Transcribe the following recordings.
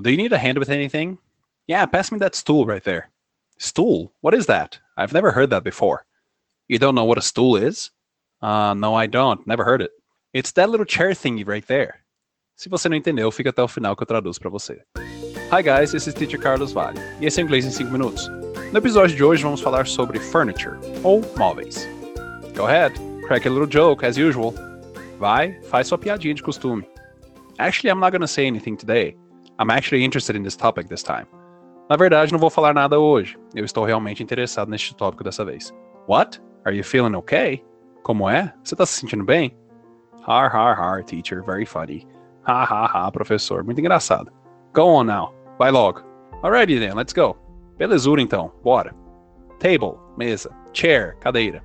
Do you need a hand with anything? Yeah, pass me that stool right there. Stool? What is that? I've never heard that before. You don't know what a stool is? Uh, no, I don't. Never heard it. It's that little chair thingy right there. Se você não entendeu, fica até o final que eu traduzo para você. Hi guys, this is Teacher Carlos Vale, e esse é Inglês em 5 Minutos. No episódio de hoje vamos falar sobre furniture, ou móveis. Go ahead, crack a little joke, as usual. Vai, faz sua piadinha de costume. Actually, I'm not gonna say anything today. I'm actually interested in this topic this time. Na verdade, não vou falar nada hoje. Eu estou realmente interessado neste tópico dessa vez. What? Are you feeling okay? Como é? Você está se sentindo bem? Har, har, har, teacher. Very funny. Ha, ha, ha, professor. Muito engraçado. Go on now. Vai logo. Alrighty then, let's go. Belezura então, bora. Table, mesa. Chair, cadeira.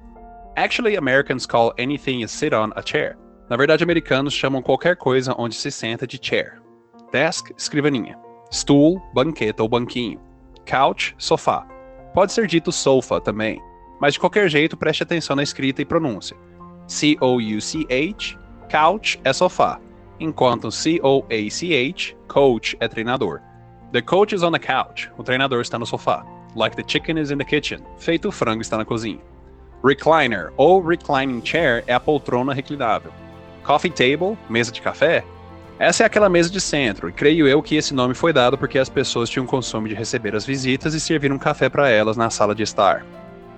Actually, Americans call anything you sit on a chair. Na verdade, americanos chamam qualquer coisa onde se senta de chair. Desk, escrivaninha. Stool, banqueta ou banquinho. Couch, sofá. Pode ser dito sofa também, mas de qualquer jeito preste atenção na escrita e pronúncia. C-O-U-C-H, couch é sofá, enquanto C-O-A-C-H, coach é treinador. The coach is on the couch, o treinador está no sofá. Like the chicken is in the kitchen, feito o frango está na cozinha. Recliner ou reclining chair é a poltrona reclinável. Coffee table, mesa de café, essa é aquela mesa de centro, e creio eu que esse nome foi dado porque as pessoas tinham costume de receber as visitas e servir um café para elas na sala de estar.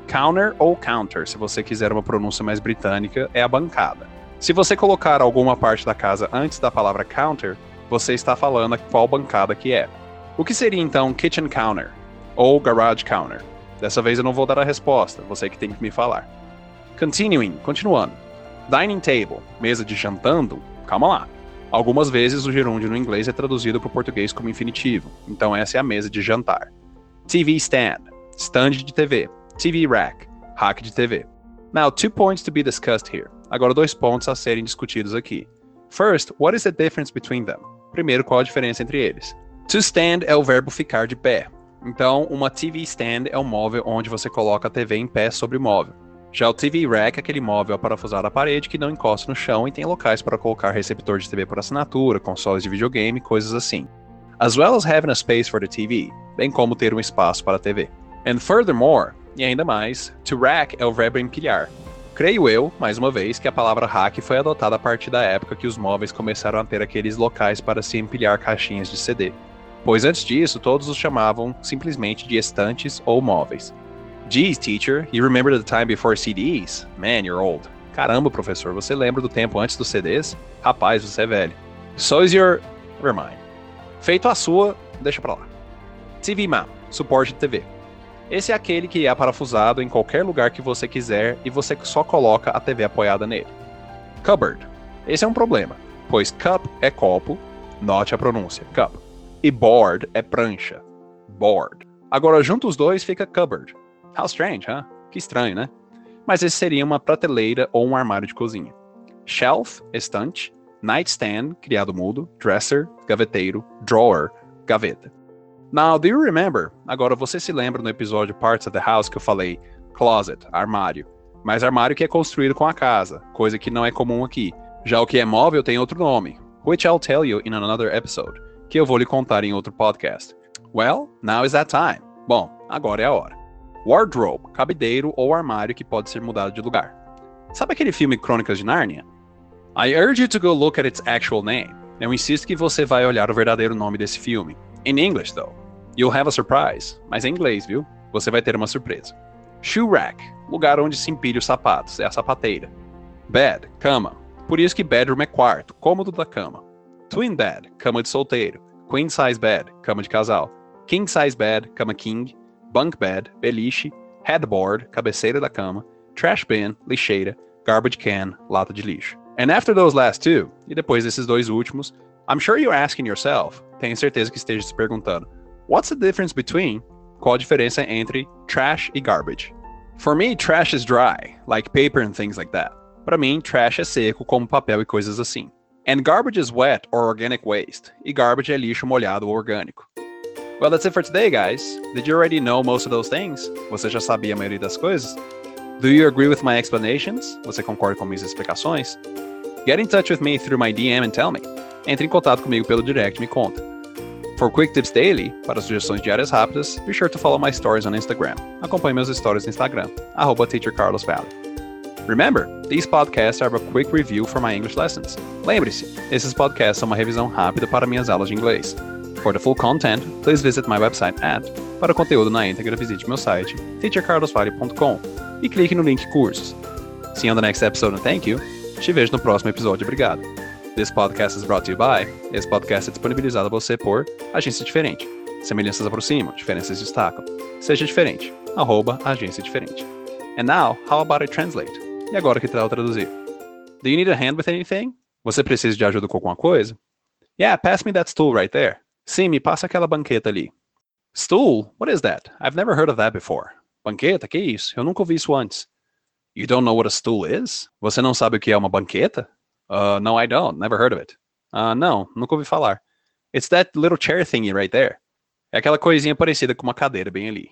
Counter ou counter, se você quiser uma pronúncia mais britânica, é a bancada. Se você colocar alguma parte da casa antes da palavra counter, você está falando qual bancada que é. O que seria então kitchen counter ou garage counter? Dessa vez eu não vou dar a resposta, você que tem que me falar. Continuing, continuando. Dining table, mesa de jantando, calma lá. Algumas vezes o gerúndio no inglês é traduzido para o português como infinitivo, então essa é a mesa de jantar. TV stand, stand de TV. TV rack, rack de TV. Now, two points to be discussed here. Agora, dois pontos a serem discutidos aqui. First, what is the difference between them? Primeiro, qual a diferença entre eles? To stand é o verbo ficar de pé. Então, uma TV stand é um móvel onde você coloca a TV em pé sobre o móvel. Já o TV Rack é aquele móvel parafusado à parede que não encosta no chão e tem locais para colocar receptor de TV por assinatura, consoles de videogame, coisas assim. As well as having a space for the TV, bem como ter um espaço para a TV. And furthermore, e ainda mais, to rack é o verbo empilhar. Creio eu, mais uma vez, que a palavra rack foi adotada a partir da época que os móveis começaram a ter aqueles locais para se empilhar caixinhas de CD. Pois antes disso, todos os chamavam simplesmente de estantes ou móveis. Geez, teacher, you remember the time before CDs? Man, you're old. Caramba, professor, você lembra do tempo antes dos CDs? Rapaz, você é velho. So is your. Never mind. Feito a sua, deixa pra lá. TV Mount, suporte de TV. Esse é aquele que é parafusado em qualquer lugar que você quiser e você só coloca a TV apoiada nele. Cupboard. Esse é um problema, pois cup é copo, note a pronúncia, cup. E board é prancha, board. Agora, junto os dois fica cupboard. How strange, huh? Que estranho, né? Mas esse seria uma prateleira ou um armário de cozinha. Shelf, estante. Nightstand, criado mudo. Dresser, gaveteiro. Drawer, gaveta. Now, do you remember? Agora, você se lembra no episódio Parts of the House que eu falei closet, armário. Mas armário que é construído com a casa, coisa que não é comum aqui. Já o que é móvel tem outro nome, which I'll tell you in another episode, que eu vou lhe contar em outro podcast. Well, now is that time. Bom, agora é a hora. Wardrobe, cabideiro ou armário que pode ser mudado de lugar. Sabe aquele filme Crônicas de Nárnia? I urge you to go look at its actual name. Eu insisto que você vai olhar o verdadeiro nome desse filme. In English, though. You'll have a surprise. Mas em inglês, viu? Você vai ter uma surpresa. Shoe rack, lugar onde se empilha os sapatos, é a sapateira. Bed, cama. Por isso que bedroom é quarto, cômodo da cama. Twin bed, cama de solteiro. Queen size bed, cama de casal. King size bed, cama king bunk bed, beliche, headboard, cabeceira da cama, trash bin, lixeira, garbage can, lata de lixo. And after those last two, e depois desses dois últimos, I'm sure you're asking yourself, tenho certeza que esteja se perguntando, what's the difference between, qual a diferença entre trash e garbage? For me, trash is dry, like paper and things like that. Para mim, trash é seco, como papel e coisas assim. And garbage is wet or organic waste, e garbage é lixo molhado ou orgânico. Well, that's it for today, guys. Did you already know most of those things? Você já sabia a maioria das coisas? Do you agree with my explanations? Você concorda com minhas explicações? Get in touch with me through my DM and tell me. Entre em contato comigo pelo direct e me conta. For quick tips daily, para sugestões diárias rápidas, be sure to follow my stories on Instagram. Acompanhe meus stories no Instagram, arroba teachercarlosvalley. Remember, these podcasts are a quick review for my English lessons. Lembre-se, esses podcasts são uma revisão rápida para minhas aulas de inglês. For the full content, please visit my website at Para o conteúdo na íntegra, visite meu site teachercarlosvalley.com e clique no link cursos. See you on the next episode and thank you. Te vejo no próximo episódio. Obrigado. This podcast is brought to you by. Esse podcast é disponibilizado a você por Agência Diferente. Semelhanças aproximam, diferenças destacam. Seja diferente. Arroba Agência Diferente. And now, how about I translate? E agora que tal traduzir? Do you need a hand with anything? Você precisa de ajuda com alguma coisa? Yeah, pass me that stool right there. Sim, me passa aquela banqueta ali. Stool? What is that? I've never heard of that before. Banqueta? Que isso? Eu nunca ouvi isso antes. You don't know what a stool is? Você não sabe o que é uma banqueta? Uh, no, I don't. Never heard of it. Uh, não, nunca ouvi falar. It's that little chair thingy right there. É aquela coisinha parecida com uma cadeira bem ali.